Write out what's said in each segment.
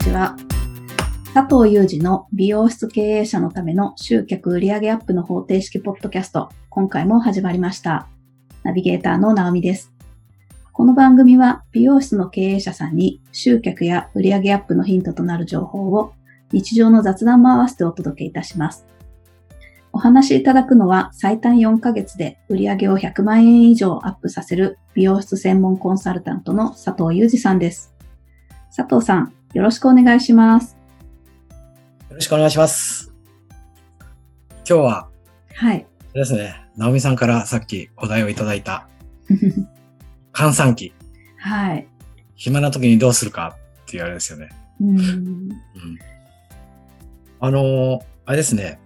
ちは。佐藤祐二の美容室経営者のための集客売上アップの方程式ポッドキャスト、今回も始まりました。ナビゲーターの直美です。この番組は美容室の経営者さんに集客や売上アップのヒントとなる情報を日常の雑談も合わせてお届けいたします。お話しいただくのは最短4ヶ月で売上を100万円以上アップさせる美容室専門コンサルタントの佐藤祐二さんです。佐藤さん、よろしくお願いします。よろしくお願いします。今日ははい。ですね、直美さんからさっきお題をいただいた 閑散期、はい。暇な時にどうするかっていうあれですよね。うん。うん、あのーあれですね。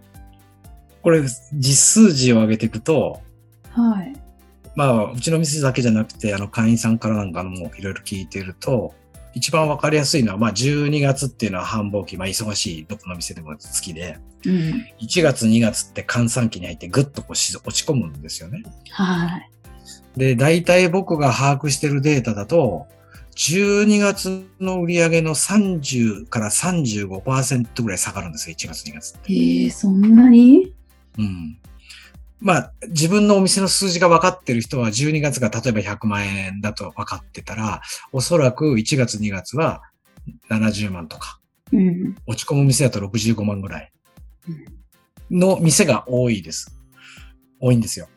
これ実数字を上げていくと、はい。まあ、うちの店だけじゃなくて、あの、会員さんからなんかのもいろいろ聞いてると、一番わかりやすいのは、まあ、12月っていうのは繁忙期、まあ、忙しい、どこの店でも好きで、うん。1月、2月って閑散期に入ってぐっとこうし落ち込むんですよね。はい。で、大体僕が把握してるデータだと、12月の売り上げの30から35%ぐらい下がるんですよ、1月、2月って。えー、そんなに？うん。まあ、自分のお店の数字が分かってる人は、12月が例えば100万円だと分かってたら、おそらく1月、2月は70万とか、うん。落ち込む店だと65万ぐらいの店が多いです。多いんですよ。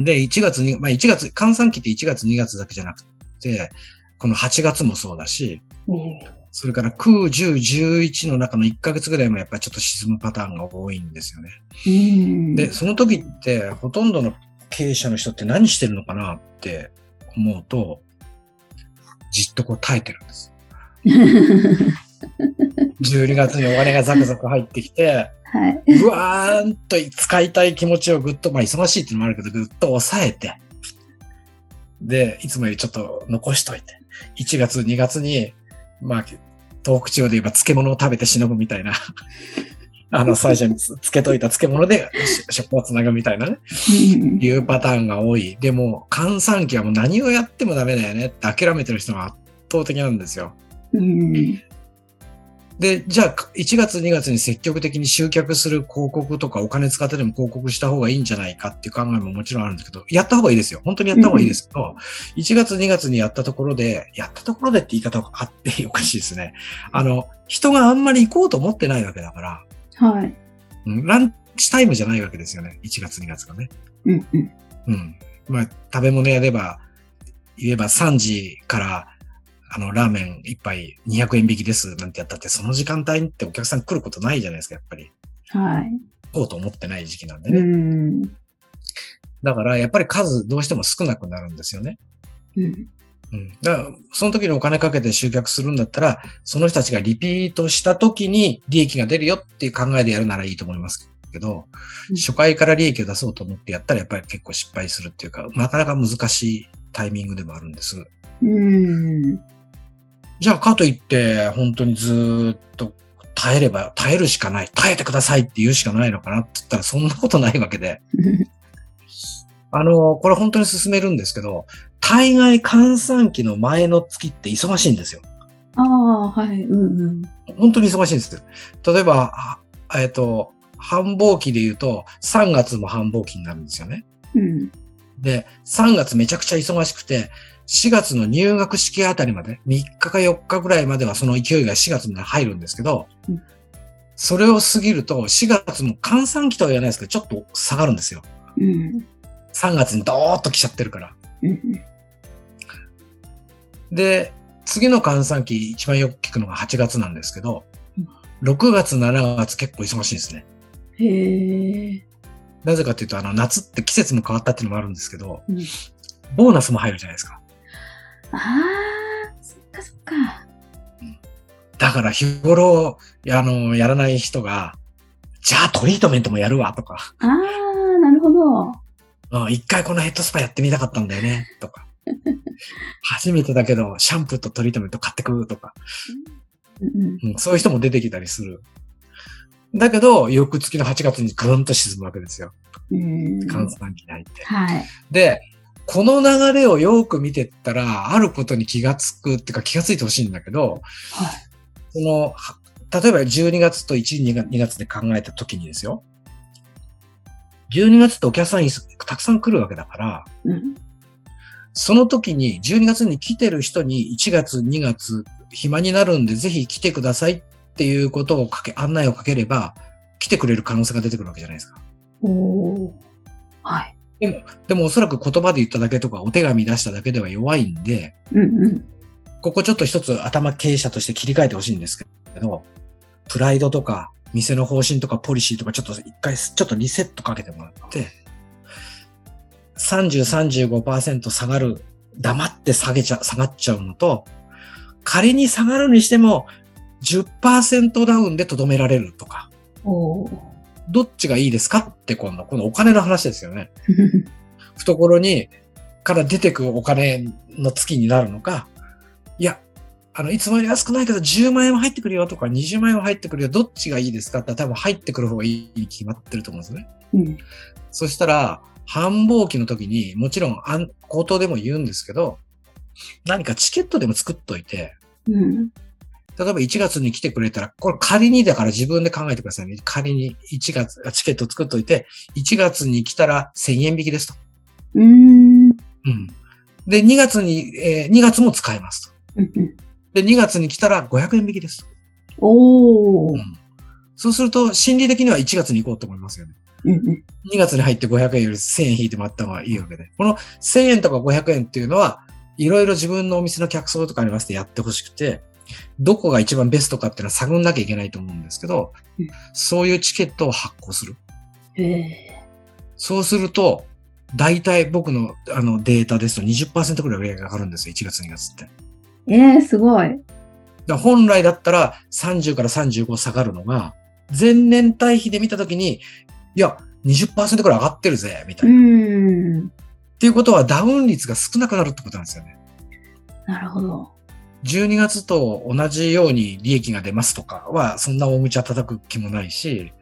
で、1月に、まあ1月、換算期って1月2月だけじゃなくて、この8月もそうだし、それから9、10、11の中の1ヶ月ぐらいもやっぱりちょっと沈むパターンが多いんですよね。うん。で、その時ってほとんどの経営者の人って何してるのかなって思うと、じっとこう耐えてるんです。12月にお金がザクザク入ってきて、はい。うわーんと使いたい気持ちをぐっと、まあ忙しいっていうのもあるけど、ぐっと抑えて、で、いつもよりちょっと残しといて、1月、2月に、まあ、東北地方で言えば漬物を食べてしのぐみたいな、あの、最初につ漬けといた漬物でし食をつなぐみたいなね、うんいうパターンが多い。でも、閑散期はもう何をやってもダメだよねって諦めてる人が圧倒的なんですよ。うん。で、じゃあ、1月2月に積極的に集客する広告とかお金使ってでも広告した方がいいんじゃないかっていう考えももちろんあるんですけど、やった方がいいですよ。本当にやった方がいいですけど、1月2月にやったところで、やったところでって言い方があっておかしいですね。あの、人があんまり行こうと思ってないわけだから、はい。うんランチタイムじゃないわけですよね。1月2月がね。うん。うん。うん。まあ、食べ物屋でば、言えば3時から、あの、ラーメン一杯200円引きですなんてやったって、その時間帯ってお客さん来ることないじゃないですか、やっぱり。はい。行こうと思ってない時期なんでうね。ん。だから、やっぱり数どうしても少なくなるんですよね。うん。うん。だから、その時にお金かけて集客するんだったら、その人たちがリピートした時に利益が出るよっていう考えでやるならいいと思いますけど、うん初回から利益を出そうと思ってやったらやっぱり結構失敗するっていうか、なかなか難しいタイミングでもあるんです。うん。じゃあ、かといって、本当にずーっと耐えれば、耐えるしかない。耐えてくださいって言うしかないのかなって言ったら、そんなことないわけで。あの、これ本当に進めるんですけど、大概換算期の前の月って忙しいんですよ。ああ、はい。うんうん。本当に忙しいんですよ。例えば、あえっと、繁忙期で言うと、3月も繁忙期になるんですよね。うん。で、3月めちゃくちゃ忙しくて、4月の入学式あたりまで、3日か4日ぐらいまではその勢いが4月まで入るんですけど、うんそれを過ぎると、4月も換算期とは言わないですけど、ちょっと下がるんですよ。うん。3月にドーッと来ちゃってるから。うん。で、次の換算期一番よく聞くのが8月なんですけどうん、6月、7月結構忙しいですね。へえ。なぜかというと、あの、夏って季節も変わったっていうのもあるんですけど、うんボーナスも入るじゃないですか。ああ、そっかそっか。だから日頃、あの、やらない人が、じゃあトリートメントもやるわとか、ああ、なるほど。うん一回このヘッドスパやってみたかったんだよね、とか。初めてだけど、シャンプーとトリートメント買ってくとか、うんうんそういう人も出てきたりする。だけど、翌月の8月にぐんと沈むわけですよ。うん。換算期に入って。はい。で、この流れをよく見てったら、あることに気がつくっていうか気がついてほしいんだけど、はい。その、例えば12月と1、2月で考えた時にですよ。12月ってお客さんたくさん来るわけだから、うん、その時に12月に来てる人に1月、2月暇になるんでぜひ来てくださいっていうことをかけ、案内をかければ来てくれる可能性が出てくるわけじゃないですか。おはい。でも、でもおそらく言葉で言っただけとかお手紙出しただけでは弱いんで、うんうん、ここちょっと一つ頭経営者として切り替えてほしいんですけど、プライドとか店の方針とかポリシーとかちょっと一回ちょっとリセットかけてもらって、30、35%下がる、黙って下げちゃ、下がっちゃうのと、仮に下がるにしても10%ダウンでとどめられるとか。どっちがいいですかって今度、このお金の話ですよね。懐に、から出てくお金の月になるのか、いや、あの、いつもより安くないけど10万円は入ってくるよとか20万円は入ってくるよ、どっちがいいですかって多分入ってくる方がいいに決まってると思うんですね。うん、そしたら、繁忙期の時に、もちろん、口頭でも言うんですけど、何かチケットでも作っといて、うん、例えば1月に来てくれたら、これ仮にだから自分で考えてくださいね。仮に1月、チケット作っといて、1月に来たら1000円引きですと。うん。うん。で、2月に、えー、2月も使えますと。で、2月に来たら500円引きですと。おー。うん、そうすると、心理的には1月に行こうと思いますよね。うんうん、2月に入って500円より1000円引いてもらった方がいいわけで。この1000円とか500円っていうのは、いろいろ自分のお店の客層とかありましてやってほしくて、どこが一番ベストかっていうのは探んなきゃいけないと思うんですけど、うん、そういうチケットを発行する。そうすると、大体僕のあのデータですと20%ぐらい売り上げが上がるんですよ、1月2月って。ええー、すごい。だ本来だったら30から35下がるのが、前年対比で見たときに、いや、20%くらい上がってるぜ、みたいな。っていうことはダウン率が少なくなるってことなんですよね。なるほど。12月と同じように利益が出ますとかは、そんな大口は叩く気もないし、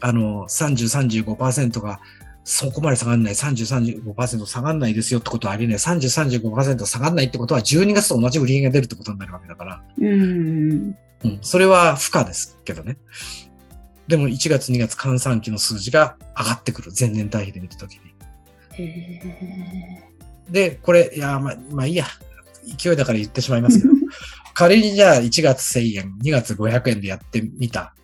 あの、30、35%がそこまで下がんない、30、35%下がんないですよってことはありえない。30、35%下がんないってことは12月と同じ売り上げが出るってことになるわけだから。うん。うん。それは負荷ですけどね。でも1月2月換算期の数字が上がってくる。前年対比で見たときに。で、これ、いや、まあ、まあいいや。勢いだから言ってしまいますけど。仮にじゃあ1月1000円、2月500円でやってみた。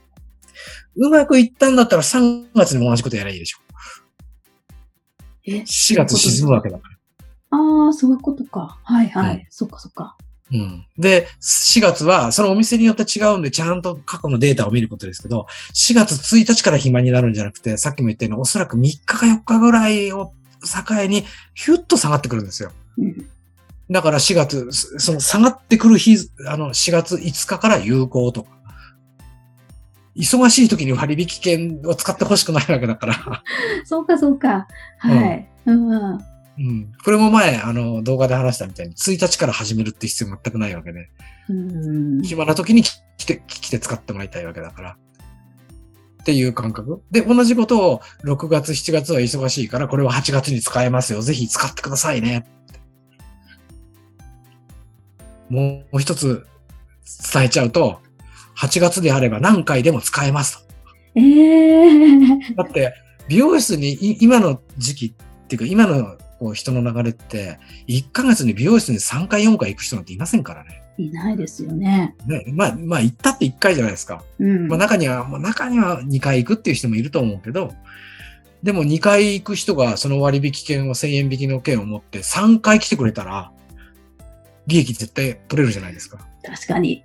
うまくいったんだったら3月にも同じことやればいいでしょ。え ?4 月沈むわけだから。ああ、そういうことか。はいはい。うん、そっかそっか。うん。で、4月は、そのお店によって違うんで、ちゃんと過去のデータを見ることですけど、4月1日から暇になるんじゃなくて、さっきも言ったように、おそらく3日か4日ぐらいを境に、ヒュッと下がってくるんですよ。うん、だから4月、その下がってくる日、あの、4月5日から有効とか。忙しい時に割引券を使ってほしくないわけだから。そうか、そうか。はい。うん、うんうん。これも前、あの、動画で話したみたいに、1日から始めるって必要全くないわけで。うん。暇な時に来て、来て使ってもらいたいわけだから。っていう感覚。で、同じことを6月、7月は忙しいから、これは8月に使えますよ。ぜひ使ってくださいね。もう一つ伝えちゃうと、8月であれば何回でも使えますと。えー、だって、美容室に今の時期っていうか、今のこう人の流れって、1ヶ月に美容室に3回4回行く人なんていませんからね。いないですよね。ね、まあ、まあ、行ったって1回じゃないですか。うん。まあ、中には、まあ、中には2回行くっていう人もいると思うけど、でも2回行く人がその割引券を1000円引きの券を持って3回来てくれたら、利益絶対取れるじゃないですか。確かに。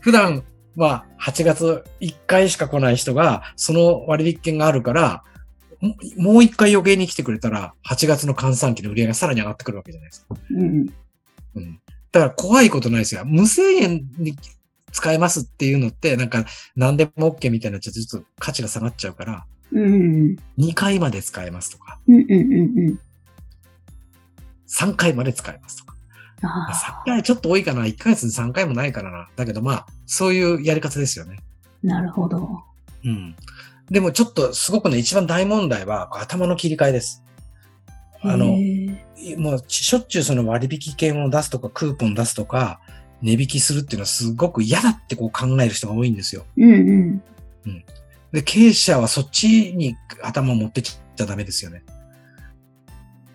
普段、まあ、8月1回しか来ない人が、その割引券があるから、もう一回余計に来てくれたら、8月の換算期の売り上げがさらに上がってくるわけじゃないですか。うん。うん。だから怖いことないですよ。無制限に使えますっていうのって、なんか何でも OK みたいになちょっと価値が下がっちゃうから、うん。2回まで使えますとか。うんうんうんうん。3回まで使えますとか。3回ちょっと多いかな。1ヶ月に3回もないからな。だけどまあ、そういうやり方ですよね。なるほど。うん。でもちょっとすごくね、一番大問題は頭の切り替えです。あの、もうしょっちゅうその割引券を出すとか、クーポン出すとか、値引きするっていうのはすごく嫌だってこう考える人が多いんですよ。うんうん。で、経営者はそっちに頭を持ってっちゃダメですよね。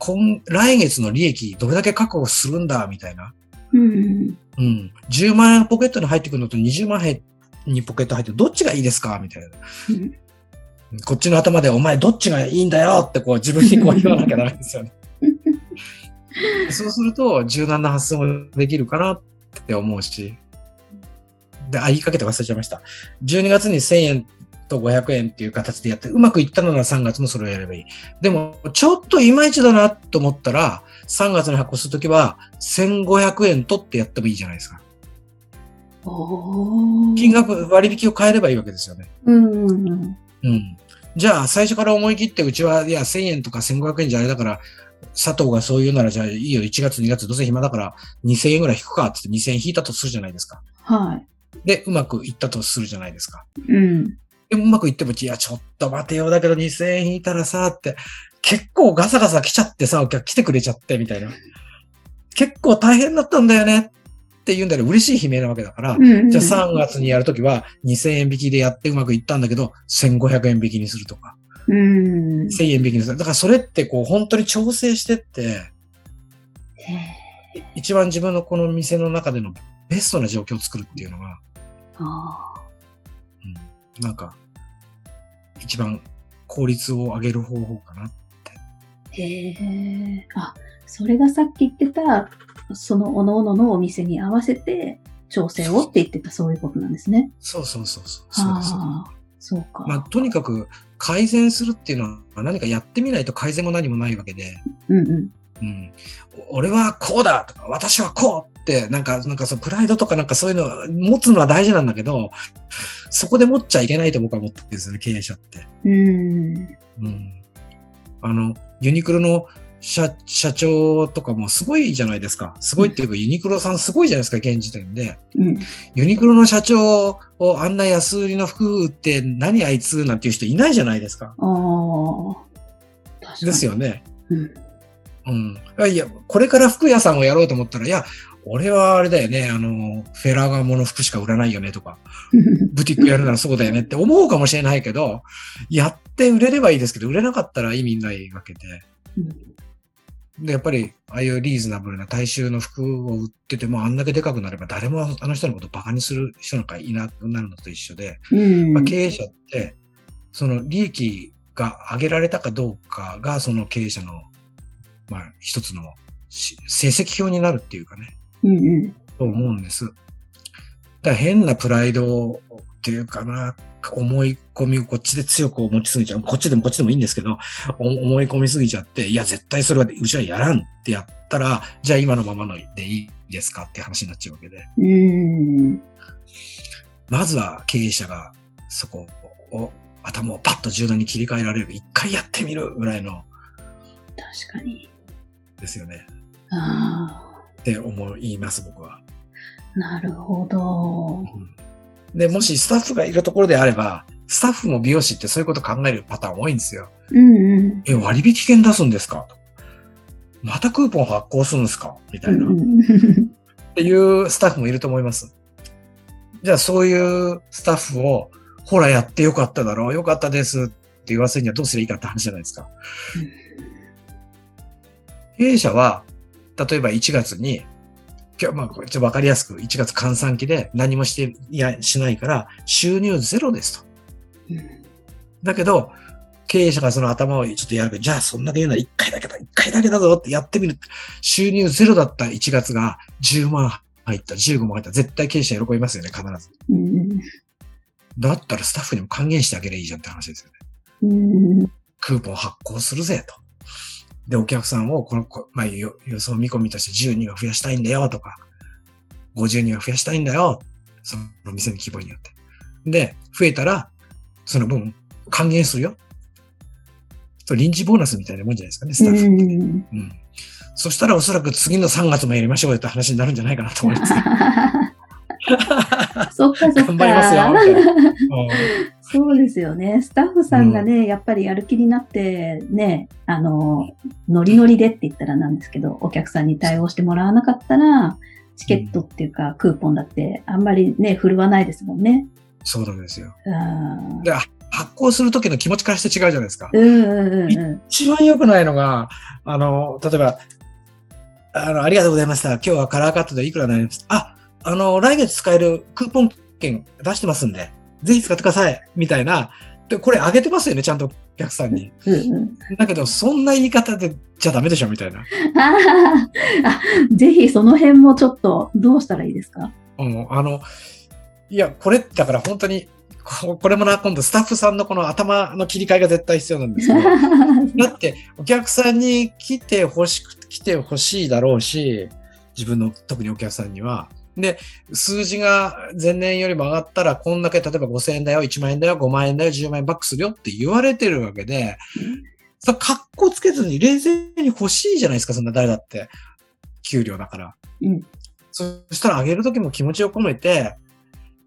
今、来月の利益どれだけ確保するんだ、みたいな。うんうん。うん。10万円ポケットに入ってくるのと20万円にポケット入ってるどっちがいいですかみたいな。うんこっちの頭でお前どっちがいいんだよってこう自分にこう言わなきゃダメですよね。そうすると柔軟な発想もできるかなって思うし。で、あ、言いかけて忘れちゃいました。12月に1000円と500円っていう形でやって、うまくいったのなら3月もそれをやればいい。でも、ちょっといまいちだなと思ったら、3月に発行するときは1500円取ってやってもいいじゃないですか。金額、割引を変えればいいわけですよね。うんうんうん。うん。じゃあ、最初から思い切って、うちは、いや、1000円とか1500円じゃあれだから、佐藤がそう言うなら、じゃあいいよ、1月、2月、どうせ暇だから、2000円ぐらい引くかってって2000円引いたとするじゃないですか。はで、うまくいったとするじゃないですか。い。うん。うまくいっても、いや、ちょっと待てよ、だけど2000円引いたらさ、って、結構ガサガサ来ちゃってさ、お客来てくれちゃって、みたいな。結構大変だったんだよねって言うんだら嬉しい悲鳴なわけだから、うんうんじゃあ3月にやるときは2000円引きでやってうまくいったんだけど、1500円引きにするとか、うん。1000円引きにする。だからそれってこう本当に調整してって、へ一番自分のこの店の中でのベストな状況を作るっていうのが、ーあうん、なんか、一番効率を上げる方法かな。ーへえ。あ、それがさっき言ってた、その各々のお店に合わせて調整をって言ってたそういうことなんですね。そうそうそうそう。そうです。ああ、そうか。まあ、とにかく改善するっていうのは何かやってみないと改善も何もないわけで、うんうん。うん、俺はこうだとか、私はこうって、なんか、なんかそのプライドとかなんかそういうの持つのは大事なんだけど、そこで持っちゃいけないと僕は思ってるんですよね、経営者って。うん。うん。あの、ユニクロの社社長とかもすごいじゃないですか。すごいっていうか、ユニクロさんすごいじゃないですか、現時点で。うん。ユニクロの社長をあんな安売りの服売って何あいつなんていう人いないじゃないですか。ああ。確かに。ですよね。うん。うん。いや、これから服屋さんをやろうと思ったら、いや、俺はあれだよね、あの、フェラガモの服しか売らないよねとか、ブティックやるならそうだよねって 思うかもしれないけど、やって売れればいいですけど、売れなかったら意味ないわけで。で、やっぱり、ああいうリーズナブルな大衆の服を売ってても、あんだけでかくなれば誰もあの人のことをバカにする人なんかいなくなるのと一緒で、うん。まあ、経営者って、その利益が上げられたかどうかが、その経営者の、まあ、一つのし成績表になるっていうかね、うんうん。と思うんです。だ変なプライドっていうかな、思い込みをこっちで強く持ちすぎちゃう。こっちでもこっちでもいいんですけど、お思い込みすぎちゃって、いや、絶対それはうちはやらんってやったら、じゃあ今のままのでいいですかって話になっちゃうわけで。うん。まずは経営者がそこを頭をパッと柔軟に切り替えられる。一回やってみるぐらいの確かに。ですよね。あって思います、僕は。あ。なるほど。で、もしスタッフがいるところであれば、スタッフも美容師ってそういうこと考えるパターン多いんですよ。うんうん。え、割引券出すんですか？とまたクーポン発行するんですか？みたいな。っうんうんていうスタッフもいると思います。じゃあそういうスタッフを、ほらやってよかっただろう、よかったですって言わせるにはどうすればいいかって話じゃないですか。経営者は、例えば1月に、今日、まあ、これちょっとわかりやすく、1月換算期で何もして、いや、しないから、収入ゼロですと。だけど、経営者がその頭をちょっとやるけど、じゃあそんだけ言うなら1回だけだ、1回だけだぞってやってみる。収入ゼロだった1月が10万入った、15万入った。絶対経営者喜びますよね、必ず。うんだったらスタッフにも還元してあげればいいじゃんって話ですよね。うんクーポン発行するぜと。で、お客さんをこの、こまあ、よ予想見込みとして10人は増やしたいんだよとか、50人は増やしたいんだよ。その店の規模によって。で、増えたら、その分、還元するよ。それ臨時ボーナスみたいなもんじゃないですかね、スタッフ。うんうん。そしたらおそらく次の3月もやりましょうよって話になるんじゃないかなと思います。そっかそっか。頑張りますよみたいなうんそうですよね。スタッフさんがね、やっぱりやる気になって、ね、あの、ノリノリでって言ったらなんですけど、お客さんに対応してもらわなかったら、チケットっていうか、クーポンだってあんまりね、振るわないですもんね。そうなんですよ。うん。で発行する時の気持ちからして違うじゃないですか。うんうんうんう一番良くないのが、あの、例えば、あの、ありがとうございました。今日はカラーカットでいくらになります。あ、あの、来月使えるクーポン券出してますんで、ぜひ使ってください。みたいな。で、これあげてますよね、ちゃんとお客さんに。ん。うんうん。だけど、そんな言い方でじゃダメでしょ、みたいな。あぜひその辺もちょっとどうしたらいいですか？うん、あの、いや、これ、だから本当に、ここれもな、今度スタッフさんのこの頭の切り替えが絶対必要なんですけど、だって、お客さんに来てほしく、来てほしいだろうし、自分の、特にお客さんには。で、数字が前年よりも上がったら、こんだけ、例えば5000円だよ、1万円だよ、5万円だよ、10万円バックするよって言われてるわけで、さ、格好つけずに冷静に欲しいじゃないですか、そんな誰だって。給料だから。うんそしたらあげるときも気持ちを込めて、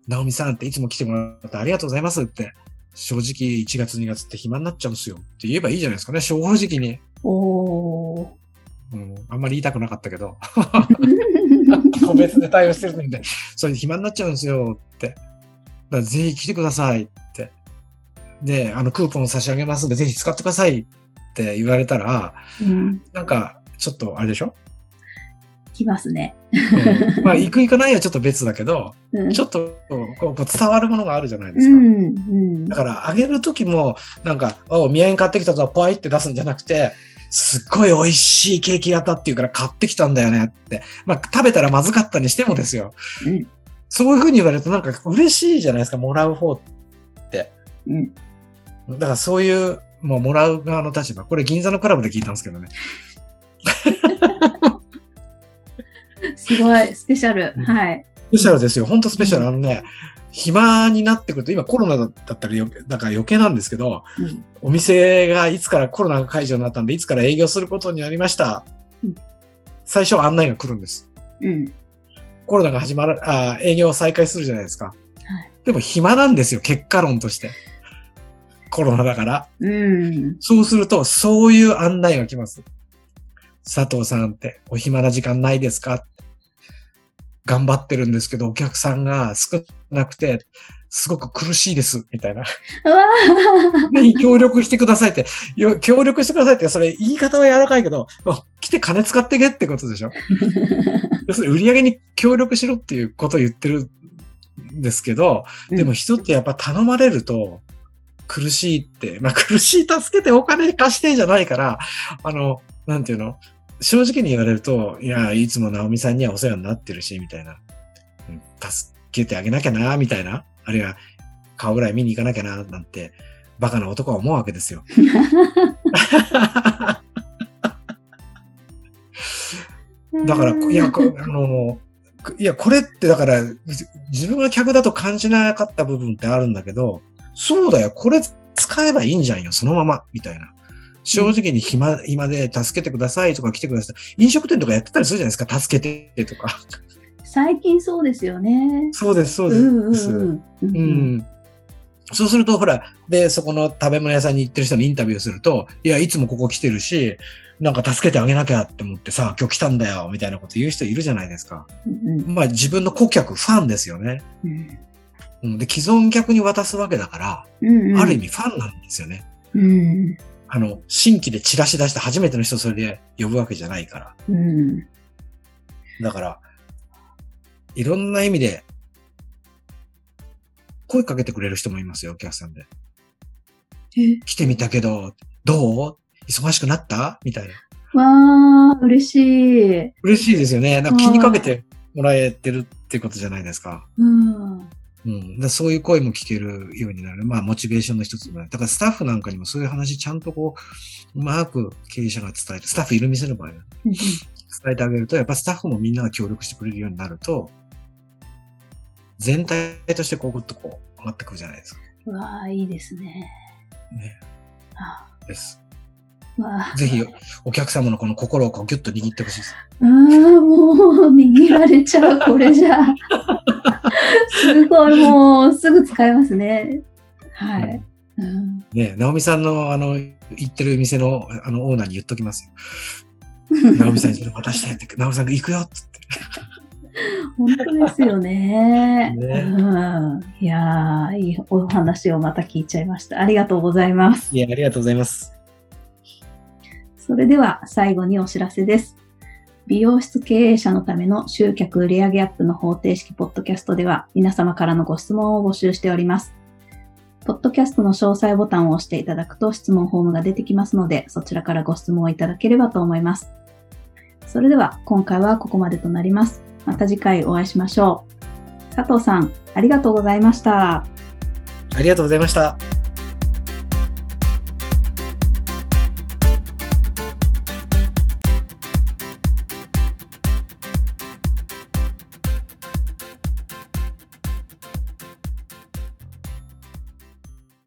ナオミさんっていつも来てもらってありがとうございますって、正直1月2月って暇になっちゃうんですよって言えばいいじゃないですかね、正直に。おー。うん、あんまり言いたくなかったけど、個別で対応してるんで、それで暇になっちゃうんですよって。だからぜひ来てくださいって。で、あの、クーポン差し上げますんで、ぜひ使ってくださいって言われたら、うん。なんか、ちょっとあれでしょ、来ますね。うんまあ、行く行かないはちょっと別だけど、うん。ちょっとこうこう伝わるものがあるじゃないでうすか。ん。うんだ。から、あげるときも、なんか、お、宮城買ってきたぞ、ポイって出すんじゃなくて、すっごい美味しいケーキ型っていうから買ってきたんだよねって。まあ、食べたらまずかったにしてもですよ。うんそういうふうに言われるとなんか嬉しいじゃないですか、もらう方って。うん。だからそういう、もうもらう側の立場。これ銀座のクラブで聞いたんですけどね。すごい、スペシャル。うんはい。スペシャルですよ。ほんとスペシャル。あのね、暇になってくると、今コロナだったらよだから余計なんですけど、うん。お店がいつからコロナが解除になったんで、いつから営業することになりました。うん最初は案内が来るんです。うん。コロナが始まる、あ営業を再開するじゃないですか。はいでも暇なんですよ、結果論として。コロナだから。うん。そうすると、そういう案内が来ます。佐藤さんって、お暇な時間ないですか？頑張ってるんですけど、お客さんが少なくて、すごく苦しいです、みたいな。協力してくださいって、よ協力してくださいって、それ言い方は柔らかいけど、あ来て金使ってけってことでしょ。要するに売り上げに協力しろっていうことを言ってるんですけど、でも人ってやっぱ頼まれると苦しいって、まあ苦しい助けてお金貸してじゃないから、あの、なんていうの？正直に言われると、いや、いつも直美さんにはお世話になってるし、みたいな。うん助けてあげなきゃな、みたいな。あるいは顔ぐらい見に行かなきゃな、なんて、バカな男は思うわけですよ。だから、いや、こあの、いや、これってだから、じ自分が客だと感じなかった部分ってあるんだけど、そうだよ、これ使えばいいんじゃんよ、そのまま、みたいな。正直に暇、暇で助けてくださいとか来てください。飲食店とかやってたりするじゃないですか、助けてとか。最近そうですよね。そうです、そううんです。うん。そうすると、ほら、で、そこの食べ物屋さんに行ってる人にインタビューすると、いや、いつもここ来てるし、なんか助けてあげなきゃって思ってさ、今日来たんだよ、みたいなこと言う人いるじゃないですか。うんまあ自分の顧客、ファンですよね。うんうん、で、既存客に渡すわけだから、うんうんある意味ファンなんですよね。うんあの、新規でチラシ出して初めての人それで呼ぶわけじゃないから。うんだから、いろんな意味で、声かけてくれる人もいますよ、お客さんで。え？来てみたけど、どう？忙しくなった？みたいな。わあ、嬉しい。嬉しいですよね。なんか気にかけてもらえてるってことじゃないですか。うん。うん。そういう声も聞けるようになる。まあ、モチベーションの一つも。だからスタッフなんかにもそういう話ちゃんとこう、うまく経営者が伝えて、スタッフいる店の場合は伝えてあげると、やっぱスタッフもみんなが協力してくれるようになると、全体としてこうぐっとこう上がってくるじゃないですか。うわあ、いいですね。ね。あです。ぜひ、お客様のこの心をこうギュッと握ってほしいです。ああ、もう、握られちゃう、これじゃ。すごい、もう、すぐ使えますね。はい。うん、ね直美さんのあの、行ってる店のあのオーナーに言っときますよ。直美さんにそれ渡してって、直美さんが行くよっつって。本当ですよね。ねうん、いやいいお話をまた聞いちゃいました。ありがとうございます。いや、ありがとうございます。それでは最後にお知らせです。美容室経営者のための集客売上アップの方程式ポッドキャストでは皆様からのご質問を募集しております。ポッドキャストの詳細ボタンを押していただくと質問フォームが出てきますので、そちらからご質問をいただければと思います。それでは今回はここまでとなります。また次回お会いしましょう。佐藤さん、ありがとうございました。ありがとうございました。